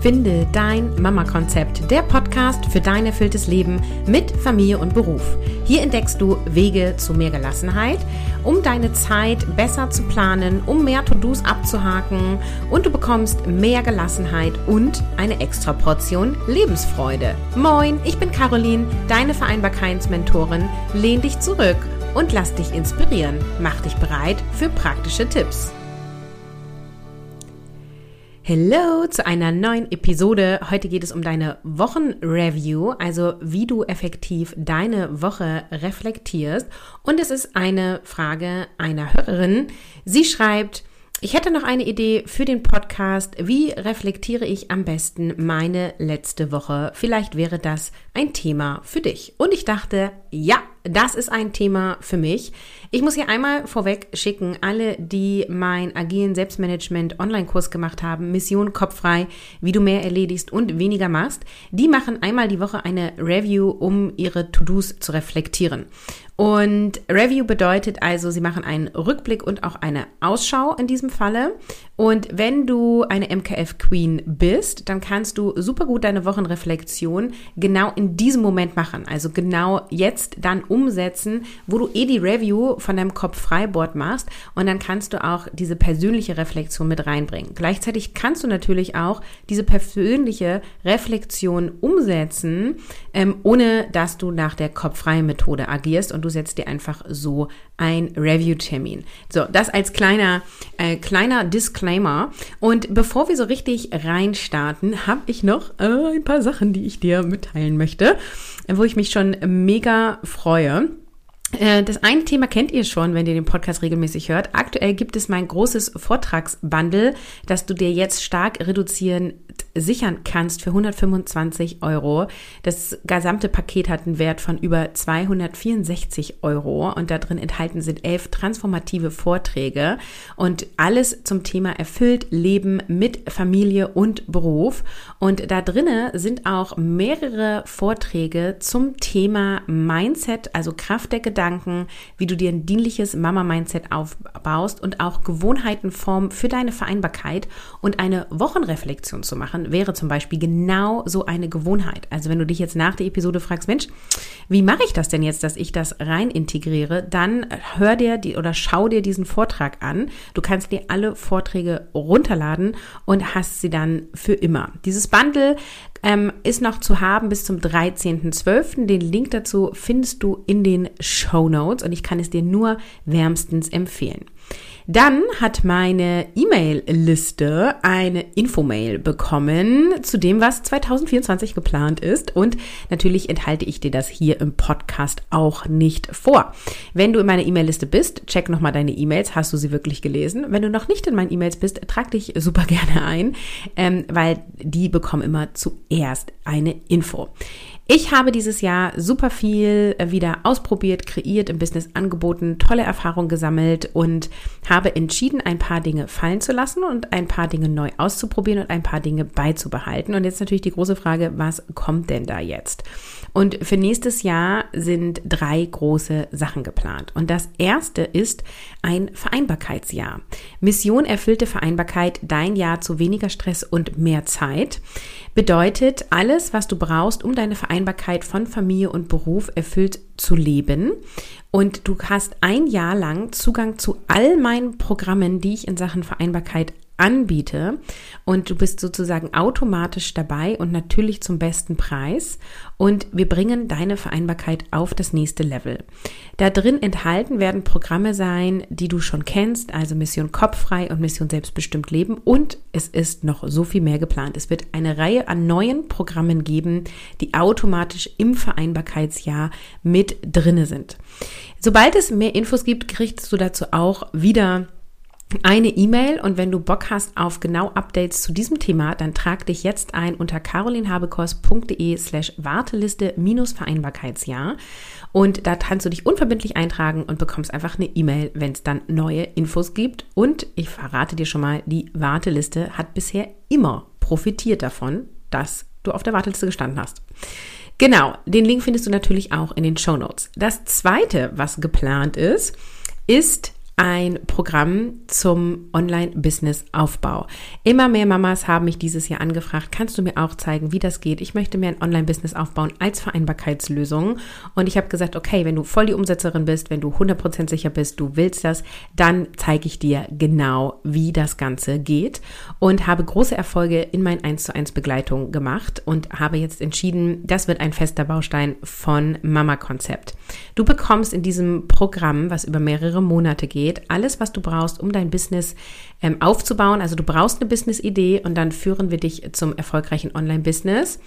Finde dein Mama-Konzept, der Podcast für dein erfülltes Leben mit Familie und Beruf. Hier entdeckst du Wege zu mehr Gelassenheit, um deine Zeit besser zu planen, um mehr To-Dos abzuhaken und du bekommst mehr Gelassenheit und eine extra Portion Lebensfreude. Moin, ich bin Caroline, deine Vereinbarkeitsmentorin. Lehn dich zurück und lass dich inspirieren. Mach dich bereit für praktische Tipps. Hello zu einer neuen Episode. Heute geht es um deine Wochenreview, also wie du effektiv deine Woche reflektierst. Und es ist eine Frage einer Hörerin. Sie schreibt, ich hätte noch eine Idee für den Podcast. Wie reflektiere ich am besten meine letzte Woche? Vielleicht wäre das ein Thema für dich. Und ich dachte, ja, das ist ein Thema für mich. Ich muss hier einmal vorweg schicken, alle, die mein agilen Selbstmanagement Online-Kurs gemacht haben, Mission Kopffrei, wie du mehr erledigst und weniger machst, die machen einmal die Woche eine Review, um ihre To-Dos zu reflektieren. Und Review bedeutet also, sie machen einen Rückblick und auch eine Ausschau in diesem Falle. Und wenn du eine MKF Queen bist, dann kannst du super gut deine Wochenreflexion genau in diesem Moment machen. Also genau jetzt dann umsetzen, wo du eh die Review von deinem Kopf Freiboard machst. Und dann kannst du auch diese persönliche Reflexion mit reinbringen. Gleichzeitig kannst du natürlich auch diese persönliche Reflexion umsetzen, ähm, ohne dass du nach der Kopffreie Methode agierst und du setzt dir einfach so ein Review-Termin. So, das als kleiner, äh, kleiner Disclaimer. Und bevor wir so richtig reinstarten, habe ich noch äh, ein paar Sachen, die ich dir mitteilen möchte, wo ich mich schon mega freue. Äh, das eine Thema kennt ihr schon, wenn ihr den Podcast regelmäßig hört. Aktuell gibt es mein großes Vortragsbundle, das du dir jetzt stark reduzieren sichern kannst für 125 Euro. Das gesamte Paket hat einen Wert von über 264 Euro und da drin enthalten sind elf transformative Vorträge und alles zum Thema erfüllt Leben mit Familie und Beruf. Und da drinne sind auch mehrere Vorträge zum Thema Mindset, also Kraft der Gedanken, wie du dir ein dienliches Mama-Mindset aufbaust und auch Gewohnheitenform für deine Vereinbarkeit und eine Wochenreflexion zu machen machen, wäre zum Beispiel genau so eine Gewohnheit. Also wenn du dich jetzt nach der Episode fragst, Mensch, wie mache ich das denn jetzt, dass ich das rein integriere, dann hör dir die oder schau dir diesen Vortrag an. Du kannst dir alle Vorträge runterladen und hast sie dann für immer. Dieses Bundle ähm, ist noch zu haben bis zum 13.12. Den Link dazu findest du in den Show Notes und ich kann es dir nur wärmstens empfehlen. Dann hat meine E-Mail-Liste eine Infomail bekommen zu dem, was 2024 geplant ist. Und natürlich enthalte ich dir das hier im Podcast auch nicht vor. Wenn du in meiner E-Mail-Liste bist, check nochmal deine E-Mails. Hast du sie wirklich gelesen? Wenn du noch nicht in meinen E-Mails bist, trag dich super gerne ein, ähm, weil die bekommen immer zuerst eine Info. Ich habe dieses Jahr super viel äh, wieder ausprobiert, kreiert, im Business angeboten, tolle Erfahrungen gesammelt und habe entschieden, ein paar Dinge fallen zu lassen und ein paar Dinge neu auszuprobieren und ein paar Dinge beizubehalten. Und jetzt natürlich die große Frage, was kommt denn da jetzt? Und für nächstes Jahr sind drei große Sachen geplant. Und das erste ist ein Vereinbarkeitsjahr. Mission erfüllte Vereinbarkeit, dein Jahr zu weniger Stress und mehr Zeit bedeutet alles, was du brauchst, um deine Vereinbarkeit von Familie und Beruf erfüllt zu leben. Und du hast ein Jahr lang Zugang zu all meinen Programmen, die ich in Sachen Vereinbarkeit anbiete und du bist sozusagen automatisch dabei und natürlich zum besten Preis und wir bringen deine Vereinbarkeit auf das nächste Level. Da drin enthalten werden Programme sein, die du schon kennst, also Mission Kopffrei und Mission Selbstbestimmt Leben und es ist noch so viel mehr geplant. Es wird eine Reihe an neuen Programmen geben, die automatisch im Vereinbarkeitsjahr mit drinne sind. Sobald es mehr Infos gibt, kriegst du dazu auch wieder eine E-Mail und wenn du Bock hast auf genau Updates zu diesem Thema, dann trag dich jetzt ein unter carolinhabekors.de slash Warteliste minus Vereinbarkeitsjahr und da kannst du dich unverbindlich eintragen und bekommst einfach eine E-Mail, wenn es dann neue Infos gibt und ich verrate dir schon mal, die Warteliste hat bisher immer profitiert davon, dass du auf der Warteliste gestanden hast. Genau, den Link findest du natürlich auch in den Show Notes. Das zweite, was geplant ist, ist ein Programm zum Online-Business-Aufbau. Immer mehr Mamas haben mich dieses Jahr angefragt, kannst du mir auch zeigen, wie das geht? Ich möchte mir ein Online-Business aufbauen als Vereinbarkeitslösung. Und ich habe gesagt, okay, wenn du voll die Umsetzerin bist, wenn du 100% sicher bist, du willst das, dann zeige ich dir genau, wie das Ganze geht und habe große Erfolge in meinen 1 zu 1 Begleitung gemacht und habe jetzt entschieden, das wird ein fester Baustein von Mama Konzept. Du bekommst in diesem Programm, was über mehrere Monate geht, geht. Alles, was du brauchst, um dein Business ähm, aufzubauen. Also du brauchst eine Business-Idee und dann führen wir dich zum erfolgreichen Online-Business.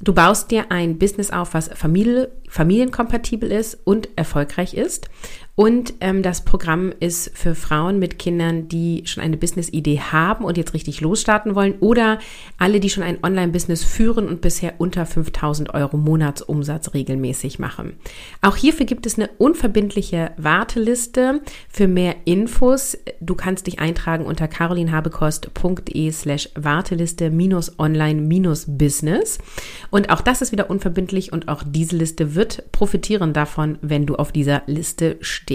Du baust dir ein Business auf, was Familie, familienkompatibel ist und erfolgreich ist. Und ähm, das Programm ist für Frauen mit Kindern, die schon eine Business-Idee haben und jetzt richtig losstarten wollen oder alle, die schon ein Online-Business führen und bisher unter 5000 Euro Monatsumsatz regelmäßig machen. Auch hierfür gibt es eine unverbindliche Warteliste für mehr Infos. Du kannst dich eintragen unter carolinhabekost.de slash Warteliste minus online minus Business. Und auch das ist wieder unverbindlich und auch diese Liste wird profitieren davon, wenn du auf dieser Liste stehst.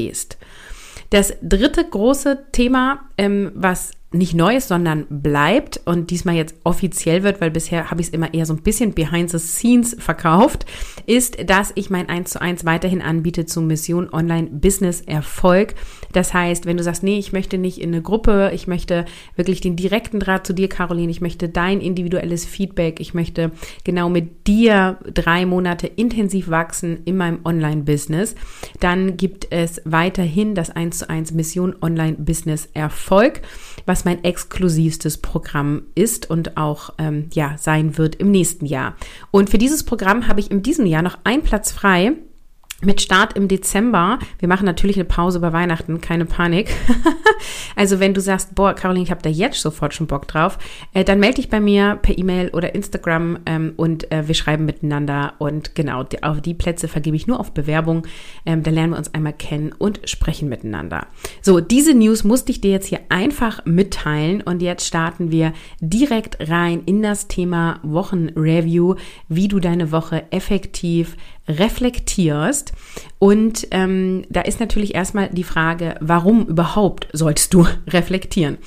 Das dritte große Thema, ähm, was nicht neu ist, sondern bleibt und diesmal jetzt offiziell wird, weil bisher habe ich es immer eher so ein bisschen behind the scenes verkauft, ist, dass ich mein 1 zu 1 weiterhin anbiete zum Mission Online Business Erfolg. Das heißt, wenn du sagst, nee, ich möchte nicht in eine Gruppe, ich möchte wirklich den direkten Draht zu dir, Caroline, ich möchte dein individuelles Feedback, ich möchte genau mit dir drei Monate intensiv wachsen in meinem Online-Business, dann gibt es weiterhin das 1 zu 1 Mission Online Business Erfolg, was mein exklusivstes Programm ist und auch ähm, ja sein wird im nächsten Jahr. Und für dieses Programm habe ich in diesem Jahr noch einen Platz frei mit Start im Dezember. Wir machen natürlich eine Pause bei Weihnachten, keine Panik. also wenn du sagst, boah, Caroline, ich habe da jetzt sofort schon Bock drauf, äh, dann melde dich bei mir per E-Mail oder Instagram ähm, und äh, wir schreiben miteinander. Und genau, die, auf die Plätze vergebe ich nur auf Bewerbung. Ähm, da lernen wir uns einmal kennen und sprechen miteinander. So, diese News musste ich dir jetzt hier einfach mitteilen und jetzt starten wir direkt rein in das Thema Wochenreview, wie du deine Woche effektiv reflektierst. Und ähm, da ist natürlich erstmal die Frage, warum überhaupt solltest du reflektieren?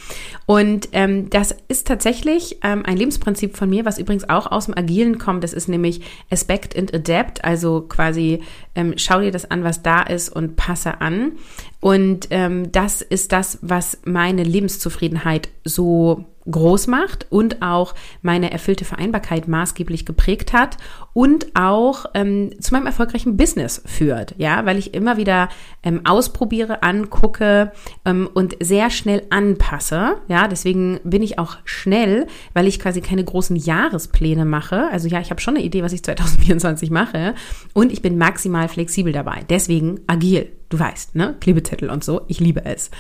Und ähm, das ist tatsächlich ähm, ein Lebensprinzip von mir, was übrigens auch aus dem Agilen kommt. Das ist nämlich Aspect and Adapt, also quasi ähm, schau dir das an, was da ist und passe an. Und ähm, das ist das, was meine Lebenszufriedenheit so groß macht und auch meine erfüllte Vereinbarkeit maßgeblich geprägt hat und auch ähm, zu meinem erfolgreichen Business führt, ja, weil ich immer wieder ähm, ausprobiere, angucke ähm, und sehr schnell anpasse, ja, deswegen bin ich auch schnell, weil ich quasi keine großen Jahrespläne mache, also ja, ich habe schon eine Idee, was ich 2024 mache und ich bin maximal flexibel dabei, deswegen agil, du weißt, ne, Klebezettel und so, ich liebe es.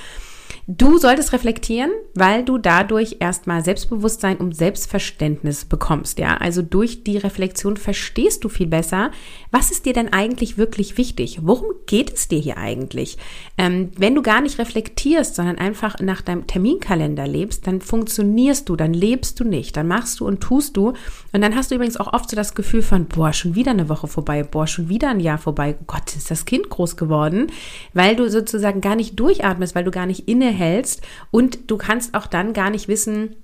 Du solltest reflektieren, weil du dadurch erstmal Selbstbewusstsein und Selbstverständnis bekommst, ja? Also durch die Reflexion verstehst du viel besser, was ist dir denn eigentlich wirklich wichtig? Worum geht es dir hier eigentlich? Ähm, wenn du gar nicht reflektierst, sondern einfach nach deinem Terminkalender lebst, dann funktionierst du, dann lebst du nicht, dann machst du und tust du und dann hast du übrigens auch oft so das Gefühl von, boah, schon wieder eine Woche vorbei, boah, schon wieder ein Jahr vorbei, Gott, ist das Kind groß geworden, weil du sozusagen gar nicht durchatmest, weil du gar nicht inne hältst und du kannst auch dann gar nicht wissen,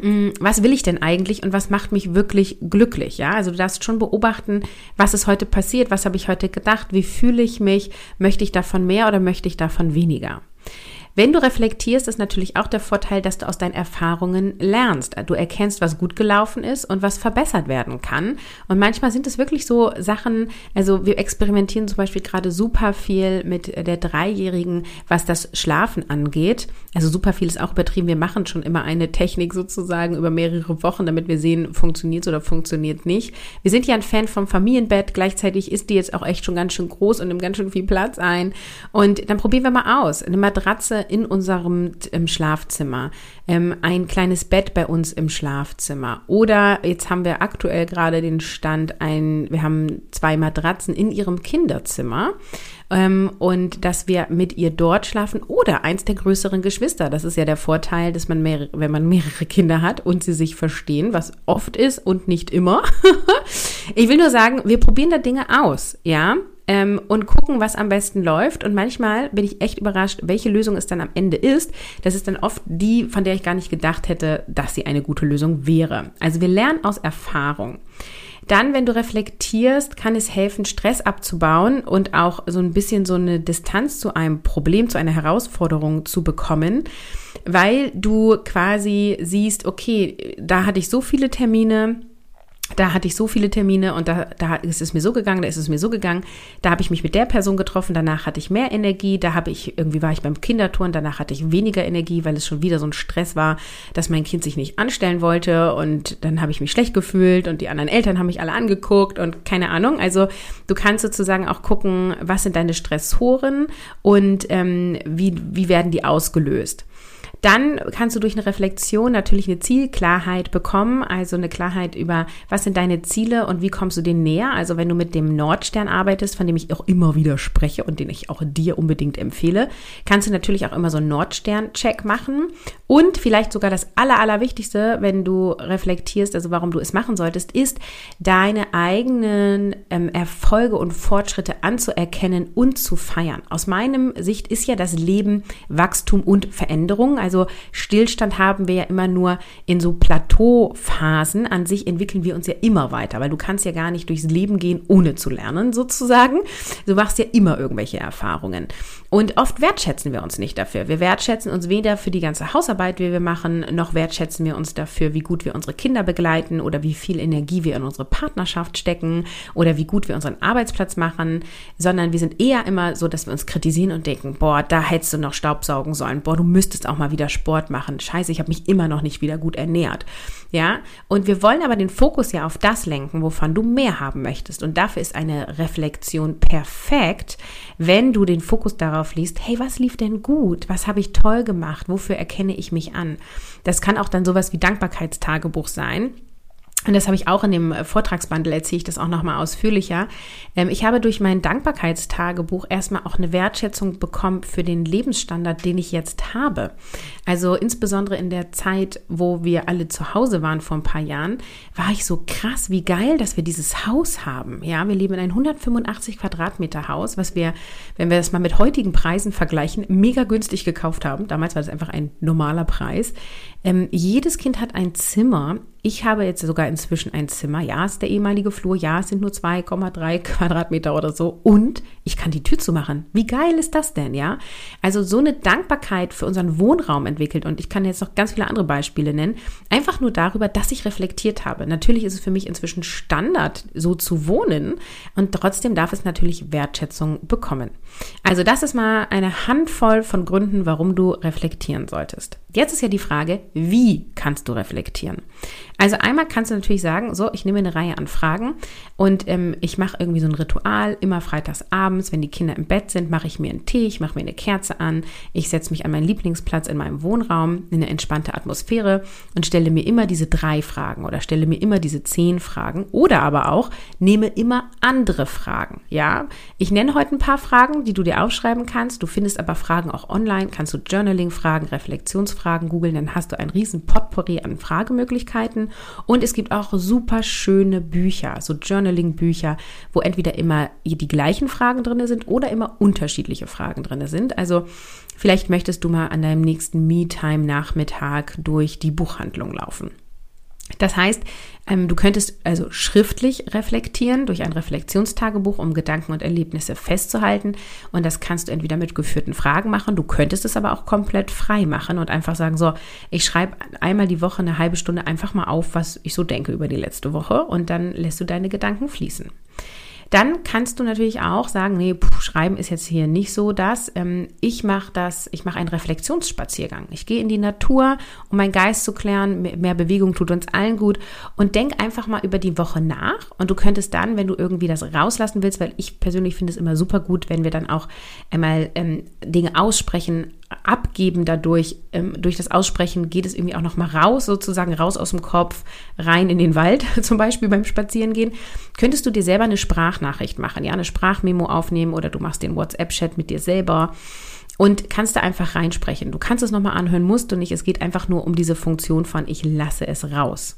mm, was will ich denn eigentlich und was macht mich wirklich glücklich? Ja, also du darfst schon beobachten, was ist heute passiert, was habe ich heute gedacht, wie fühle ich mich, möchte ich davon mehr oder möchte ich davon weniger? Wenn du reflektierst, ist natürlich auch der Vorteil, dass du aus deinen Erfahrungen lernst. Du erkennst, was gut gelaufen ist und was verbessert werden kann. Und manchmal sind es wirklich so Sachen, also wir experimentieren zum Beispiel gerade super viel mit der Dreijährigen, was das Schlafen angeht. Also super viel ist auch übertrieben. Wir machen schon immer eine Technik sozusagen über mehrere Wochen, damit wir sehen, funktioniert es oder funktioniert nicht. Wir sind ja ein Fan vom Familienbett. Gleichzeitig ist die jetzt auch echt schon ganz schön groß und nimmt ganz schön viel Platz ein. Und dann probieren wir mal aus. Eine Matratze in unserem im Schlafzimmer, ähm, ein kleines Bett bei uns im Schlafzimmer. Oder jetzt haben wir aktuell gerade den Stand, ein, wir haben zwei Matratzen in ihrem Kinderzimmer ähm, und dass wir mit ihr dort schlafen oder eins der größeren Geschwister. Das ist ja der Vorteil, dass man mehrere, wenn man mehrere Kinder hat und sie sich verstehen, was oft ist und nicht immer. ich will nur sagen, wir probieren da Dinge aus, ja ähm, und gucken, was am besten läuft. Und manchmal bin ich echt überrascht, welche Lösung es dann am Ende ist. Das ist dann oft die, von der ich gar nicht gedacht hätte, dass sie eine gute Lösung wäre. Also wir lernen aus Erfahrung. Dann, wenn du reflektierst, kann es helfen, Stress abzubauen und auch so ein bisschen so eine Distanz zu einem Problem, zu einer Herausforderung zu bekommen, weil du quasi siehst, okay, da hatte ich so viele Termine, da hatte ich so viele Termine und da, da ist es mir so gegangen, da ist es mir so gegangen. Da habe ich mich mit der Person getroffen, danach hatte ich mehr Energie, da habe ich, irgendwie war ich beim Kindertouren, danach hatte ich weniger Energie, weil es schon wieder so ein Stress war, dass mein Kind sich nicht anstellen wollte und dann habe ich mich schlecht gefühlt und die anderen Eltern haben mich alle angeguckt und keine Ahnung. Also du kannst sozusagen auch gucken, was sind deine Stressoren und ähm, wie, wie werden die ausgelöst. Dann kannst du durch eine Reflexion natürlich eine Zielklarheit bekommen, also eine Klarheit über, was sind deine Ziele und wie kommst du denen näher. Also wenn du mit dem Nordstern arbeitest, von dem ich auch immer wieder spreche und den ich auch dir unbedingt empfehle, kannst du natürlich auch immer so einen Nordstern-Check machen. Und vielleicht sogar das Aller, Allerwichtigste, wenn du reflektierst, also warum du es machen solltest, ist, deine eigenen ähm, Erfolge und Fortschritte anzuerkennen und zu feiern. Aus meinem Sicht ist ja das Leben Wachstum und Veränderung. Also Stillstand haben wir ja immer nur in so Plateauphasen. An sich entwickeln wir uns ja immer weiter, weil du kannst ja gar nicht durchs Leben gehen, ohne zu lernen, sozusagen. Du machst ja immer irgendwelche Erfahrungen. Und oft wertschätzen wir uns nicht dafür. Wir wertschätzen uns weder für die ganze Hausarbeit, die wir machen, noch wertschätzen wir uns dafür, wie gut wir unsere Kinder begleiten oder wie viel Energie wir in unsere Partnerschaft stecken oder wie gut wir unseren Arbeitsplatz machen, sondern wir sind eher immer so, dass wir uns kritisieren und denken, boah, da hättest du noch Staubsaugen sollen, boah, du müsstest auch mal wieder Sport machen. Scheiße, ich habe mich immer noch nicht wieder gut ernährt. Ja, und wir wollen aber den Fokus ja auf das lenken, wovon du mehr haben möchtest. Und dafür ist eine Reflexion perfekt, wenn du den Fokus darauf liest, hey, was lief denn gut? Was habe ich toll gemacht? Wofür erkenne ich mich an? Das kann auch dann sowas wie Dankbarkeitstagebuch sein und das habe ich auch in dem Vortragsbundle, erzähle ich das auch nochmal ausführlicher. Ähm, ich habe durch mein Dankbarkeitstagebuch erstmal auch eine Wertschätzung bekommen für den Lebensstandard, den ich jetzt habe. Also insbesondere in der Zeit, wo wir alle zu Hause waren vor ein paar Jahren, war ich so krass, wie geil, dass wir dieses Haus haben. Ja, wir leben in einem 185 Quadratmeter Haus, was wir, wenn wir das mal mit heutigen Preisen vergleichen, mega günstig gekauft haben. Damals war das einfach ein normaler Preis. Ähm, jedes Kind hat ein Zimmer. Ich habe jetzt sogar inzwischen ein Zimmer. Ja, es ist der ehemalige Flur. Ja, es sind nur 2,3 Quadratmeter oder so. Und ich kann die Tür zumachen. Wie geil ist das denn, ja? Also so eine Dankbarkeit für unseren Wohnraum entwickelt. Und ich kann jetzt noch ganz viele andere Beispiele nennen. Einfach nur darüber, dass ich reflektiert habe. Natürlich ist es für mich inzwischen Standard, so zu wohnen. Und trotzdem darf es natürlich Wertschätzung bekommen. Also das ist mal eine Handvoll von Gründen, warum du reflektieren solltest. Jetzt ist ja die Frage, wie kannst du reflektieren? Also einmal kannst du natürlich sagen, so, ich nehme eine Reihe an Fragen und ähm, ich mache irgendwie so ein Ritual, immer freitags abends, wenn die Kinder im Bett sind, mache ich mir einen Tee, ich mache mir eine Kerze an, ich setze mich an meinen Lieblingsplatz in meinem Wohnraum, in eine entspannte Atmosphäre und stelle mir immer diese drei Fragen oder stelle mir immer diese zehn Fragen oder aber auch nehme immer andere Fragen, ja? Ich nenne heute ein paar Fragen, die du dir aufschreiben kannst, du findest aber Fragen auch online, kannst du Journaling-Fragen, Reflexionsfragen googeln, dann hast du ein riesen Potpourri an Fragemöglichkeiten und es gibt auch super schöne Bücher, so Journaling-Bücher, wo entweder immer die gleichen Fragen drin sind oder immer unterschiedliche Fragen drin sind. Also vielleicht möchtest du mal an deinem nächsten Me-Time-Nachmittag durch die Buchhandlung laufen. Das heißt, ähm, du könntest also schriftlich reflektieren durch ein Reflexionstagebuch, um Gedanken und Erlebnisse festzuhalten. Und das kannst du entweder mit geführten Fragen machen. Du könntest es aber auch komplett frei machen und einfach sagen, so, ich schreibe einmal die Woche eine halbe Stunde einfach mal auf, was ich so denke über die letzte Woche. Und dann lässt du deine Gedanken fließen. Dann kannst du natürlich auch sagen, nee, puh, schreiben ist jetzt hier nicht so das. Ähm, ich mache das, ich mache einen Reflexionsspaziergang. Ich gehe in die Natur, um meinen Geist zu klären. Mehr Bewegung tut uns allen gut. Und denk einfach mal über die Woche nach. Und du könntest dann, wenn du irgendwie das rauslassen willst, weil ich persönlich finde es immer super gut, wenn wir dann auch einmal ähm, Dinge aussprechen, abgeben dadurch, ähm, durch das Aussprechen geht es irgendwie auch nochmal raus, sozusagen raus aus dem Kopf, rein in den Wald, zum Beispiel beim Spazierengehen, könntest du dir selber eine Sprachnachricht machen, ja, eine Sprachmemo aufnehmen oder du machst den WhatsApp-Chat mit dir selber und kannst da einfach reinsprechen. Du kannst es nochmal anhören, musst du nicht, es geht einfach nur um diese Funktion von ich lasse es raus.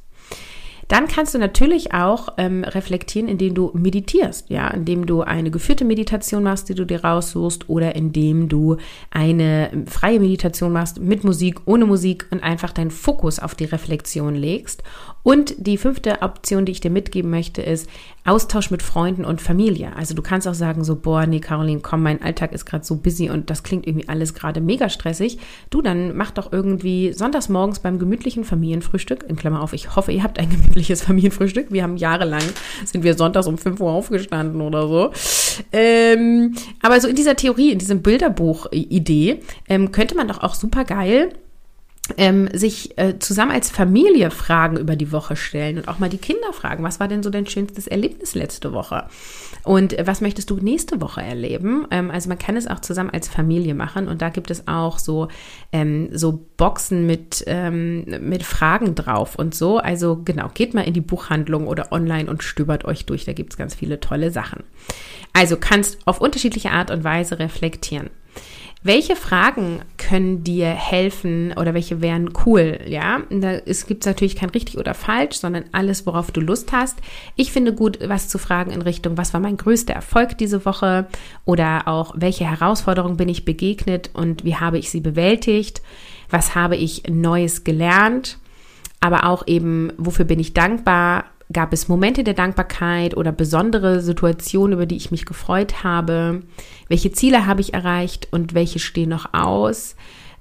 Dann kannst du natürlich auch ähm, reflektieren, indem du meditierst, ja, indem du eine geführte Meditation machst, die du dir raussuchst, oder indem du eine freie Meditation machst mit Musik, ohne Musik und einfach deinen Fokus auf die Reflexion legst. Und die fünfte Option, die ich dir mitgeben möchte, ist Austausch mit Freunden und Familie. Also du kannst auch sagen so, boah, nee, Caroline, komm, mein Alltag ist gerade so busy und das klingt irgendwie alles gerade mega stressig. Du, dann mach doch irgendwie sonntags morgens beim gemütlichen Familienfrühstück, in Klammer auf, ich hoffe, ihr habt ein gemütliches Familienfrühstück. Wir haben jahrelang, sind wir sonntags um 5 Uhr aufgestanden oder so. Ähm, aber so in dieser Theorie, in diesem Bilderbuch-Idee, ähm, könnte man doch auch super geil ähm, sich äh, zusammen als Familie Fragen über die Woche stellen und auch mal die Kinder fragen, was war denn so dein schönstes Erlebnis letzte Woche? Und äh, was möchtest du nächste Woche erleben? Ähm, also man kann es auch zusammen als Familie machen und da gibt es auch so, ähm, so Boxen mit, ähm, mit Fragen drauf und so. Also genau, geht mal in die Buchhandlung oder online und stöbert euch durch, da gibt es ganz viele tolle Sachen. Also kannst auf unterschiedliche Art und Weise reflektieren. Welche Fragen können dir helfen oder welche wären cool? Ja, da es gibt natürlich kein richtig oder falsch, sondern alles, worauf du Lust hast. Ich finde gut, was zu fragen in Richtung, was war mein größter Erfolg diese Woche oder auch welche Herausforderung bin ich begegnet und wie habe ich sie bewältigt? Was habe ich Neues gelernt? Aber auch eben, wofür bin ich dankbar? Gab es Momente der Dankbarkeit oder besondere Situationen, über die ich mich gefreut habe? Welche Ziele habe ich erreicht und welche stehen noch aus?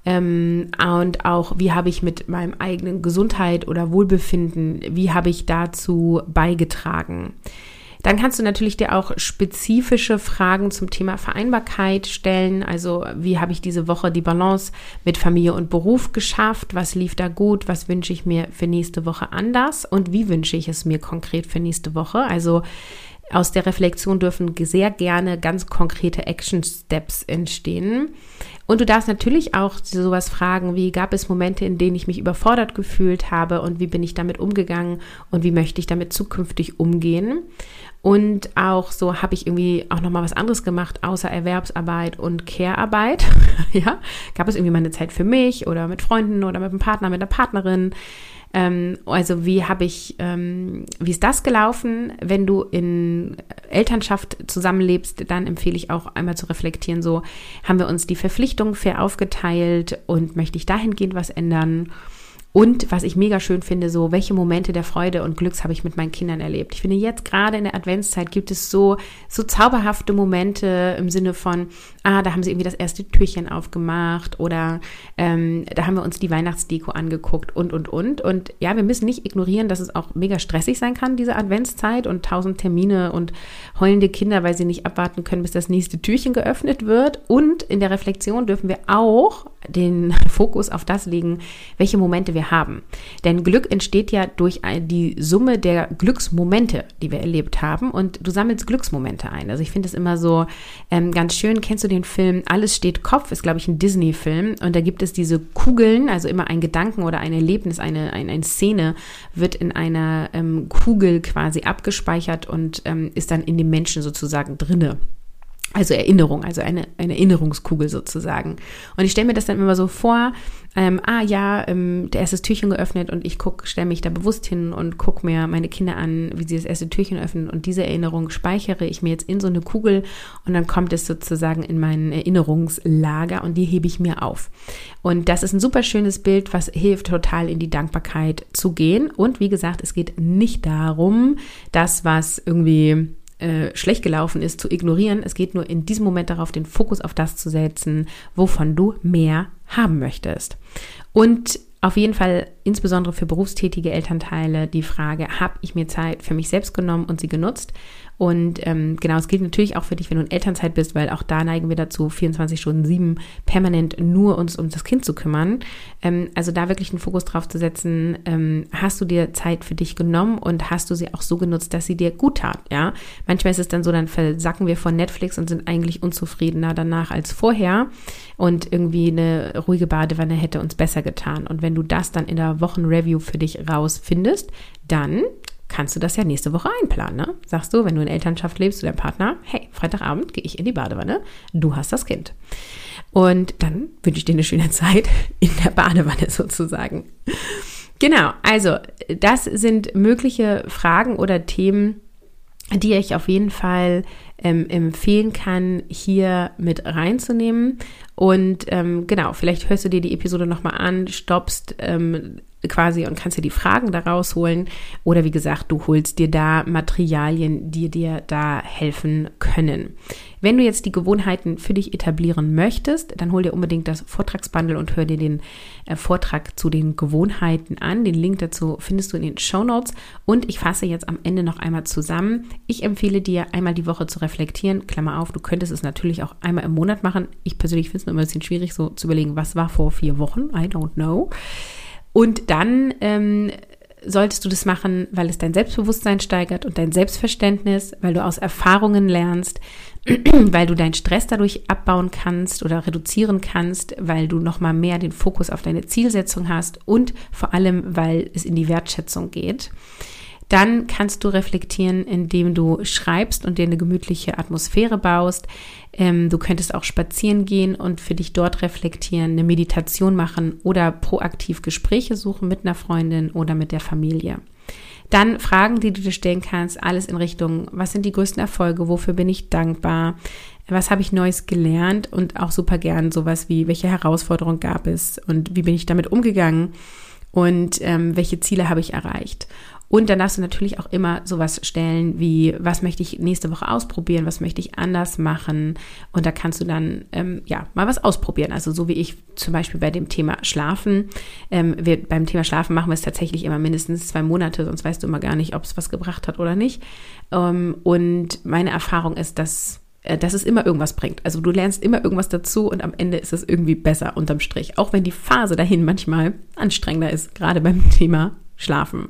Ähm, und auch, wie habe ich mit meinem eigenen Gesundheit oder Wohlbefinden, wie habe ich dazu beigetragen? Dann kannst du natürlich dir auch spezifische Fragen zum Thema Vereinbarkeit stellen. Also wie habe ich diese Woche die Balance mit Familie und Beruf geschafft? Was lief da gut? Was wünsche ich mir für nächste Woche anders? Und wie wünsche ich es mir konkret für nächste Woche? Also aus der Reflexion dürfen sehr gerne ganz konkrete Action Steps entstehen. Und du darfst natürlich auch sowas fragen, wie gab es Momente, in denen ich mich überfordert gefühlt habe und wie bin ich damit umgegangen und wie möchte ich damit zukünftig umgehen? Und auch so habe ich irgendwie auch noch mal was anderes gemacht außer Erwerbsarbeit und Care-Arbeit. ja, gab es irgendwie mal eine Zeit für mich oder mit Freunden oder mit einem Partner, mit einer Partnerin. Ähm, also wie habe ich, ähm, wie ist das gelaufen? Wenn du in Elternschaft zusammenlebst, dann empfehle ich auch einmal zu reflektieren. So haben wir uns die Verpflichtungen fair aufgeteilt und möchte ich dahingehend was ändern? Und was ich mega schön finde, so welche Momente der Freude und Glücks habe ich mit meinen Kindern erlebt. Ich finde jetzt gerade in der Adventszeit gibt es so so zauberhafte Momente im Sinne von, ah, da haben sie irgendwie das erste Türchen aufgemacht oder ähm, da haben wir uns die Weihnachtsdeko angeguckt und und und. Und ja, wir müssen nicht ignorieren, dass es auch mega stressig sein kann diese Adventszeit und tausend Termine und heulende Kinder, weil sie nicht abwarten können, bis das nächste Türchen geöffnet wird. Und in der Reflexion dürfen wir auch den Fokus auf das legen, welche Momente wir haben. Denn Glück entsteht ja durch die Summe der Glücksmomente, die wir erlebt haben. Und du sammelst Glücksmomente ein. Also ich finde es immer so ähm, ganz schön. Kennst du den Film Alles steht Kopf? Ist, glaube ich, ein Disney-Film. Und da gibt es diese Kugeln, also immer ein Gedanken oder ein Erlebnis, eine, eine, eine Szene wird in einer ähm, Kugel quasi abgespeichert und ähm, ist dann in dem Menschen sozusagen drinne. Also Erinnerung, also eine, eine Erinnerungskugel sozusagen. Und ich stelle mir das dann immer so vor, ähm, ah ja, ähm, der erste Türchen geöffnet und ich guck, stelle mich da bewusst hin und gucke mir meine Kinder an, wie sie das erste Türchen öffnen und diese Erinnerung speichere ich mir jetzt in so eine Kugel und dann kommt es sozusagen in mein Erinnerungslager und die hebe ich mir auf. Und das ist ein super schönes Bild, was hilft total in die Dankbarkeit zu gehen. Und wie gesagt, es geht nicht darum, das, was irgendwie äh, schlecht gelaufen ist, zu ignorieren. Es geht nur in diesem Moment darauf, den Fokus auf das zu setzen, wovon du mehr haben möchtest. Und auf jeden Fall insbesondere für berufstätige Elternteile die Frage, habe ich mir Zeit für mich selbst genommen und sie genutzt? Und ähm, genau, es gilt natürlich auch für dich, wenn du in Elternzeit bist, weil auch da neigen wir dazu, 24 Stunden sieben permanent nur uns um das Kind zu kümmern. Ähm, also da wirklich einen Fokus drauf zu setzen, ähm, hast du dir Zeit für dich genommen und hast du sie auch so genutzt, dass sie dir gut tat, ja? Manchmal ist es dann so, dann versacken wir von Netflix und sind eigentlich unzufriedener danach als vorher und irgendwie eine ruhige Badewanne hätte uns besser getan. Und wenn du das dann in der Wochenreview für dich rausfindest, dann kannst du das ja nächste Woche einplanen. Ne? Sagst du, wenn du in Elternschaft lebst, zu deinem Partner, hey, Freitagabend gehe ich in die Badewanne, du hast das Kind. Und dann wünsche ich dir eine schöne Zeit in der Badewanne sozusagen. Genau, also das sind mögliche Fragen oder Themen, die ich auf jeden Fall ähm, empfehlen kann, hier mit reinzunehmen. Und ähm, genau, vielleicht hörst du dir die Episode nochmal an, stoppst ähm, quasi und kannst dir die Fragen da rausholen. Oder wie gesagt, du holst dir da Materialien, die dir da helfen können. Wenn du jetzt die Gewohnheiten für dich etablieren möchtest, dann hol dir unbedingt das Vortragsbundle und hör dir den äh, Vortrag zu den Gewohnheiten an. Den Link dazu findest du in den Show Notes. Und ich fasse jetzt am Ende noch einmal zusammen. Ich empfehle dir, einmal die Woche zu reflektieren. Klammer auf, du könntest es natürlich auch einmal im Monat machen. Ich persönlich finde es immer ein bisschen schwierig, so zu überlegen, was war vor vier Wochen. I don't know. Und dann ähm, solltest du das machen, weil es dein Selbstbewusstsein steigert und dein Selbstverständnis, weil du aus Erfahrungen lernst, weil du deinen Stress dadurch abbauen kannst oder reduzieren kannst, weil du nochmal mehr den Fokus auf deine Zielsetzung hast und vor allem, weil es in die Wertschätzung geht. Dann kannst du reflektieren, indem du schreibst und dir eine gemütliche Atmosphäre baust. Ähm, du könntest auch spazieren gehen und für dich dort reflektieren, eine Meditation machen oder proaktiv Gespräche suchen mit einer Freundin oder mit der Familie. Dann Fragen, die du dir stellen kannst, alles in Richtung, was sind die größten Erfolge, wofür bin ich dankbar, was habe ich Neues gelernt und auch super gern sowas wie, welche Herausforderung gab es und wie bin ich damit umgegangen und ähm, welche Ziele habe ich erreicht. Und dann darfst du natürlich auch immer sowas stellen wie, was möchte ich nächste Woche ausprobieren, was möchte ich anders machen. Und da kannst du dann ähm, ja mal was ausprobieren. Also so wie ich zum Beispiel bei dem Thema Schlafen. Ähm, wir, beim Thema Schlafen machen wir es tatsächlich immer mindestens zwei Monate, sonst weißt du immer gar nicht, ob es was gebracht hat oder nicht. Ähm, und meine Erfahrung ist, dass äh, dass es immer irgendwas bringt. Also du lernst immer irgendwas dazu und am Ende ist es irgendwie besser unterm Strich. Auch wenn die Phase dahin manchmal anstrengender ist, gerade beim Thema Schlafen.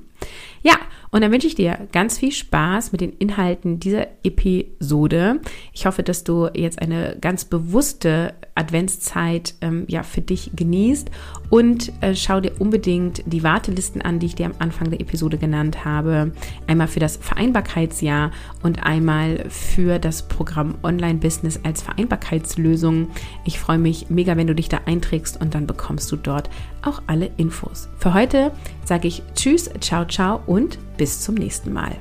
Ja, und dann wünsche ich dir ganz viel Spaß mit den Inhalten dieser Episode. Ich hoffe, dass du jetzt eine ganz bewusste Adventszeit ähm, ja, für dich genießt und äh, schau dir unbedingt die Wartelisten an, die ich dir am Anfang der Episode genannt habe. Einmal für das Vereinbarkeitsjahr und einmal für das Programm Online Business als Vereinbarkeitslösung. Ich freue mich mega, wenn du dich da einträgst und dann bekommst du dort auch alle Infos. Für heute sage ich Tschüss, ciao, ciao und bis zum nächsten Mal.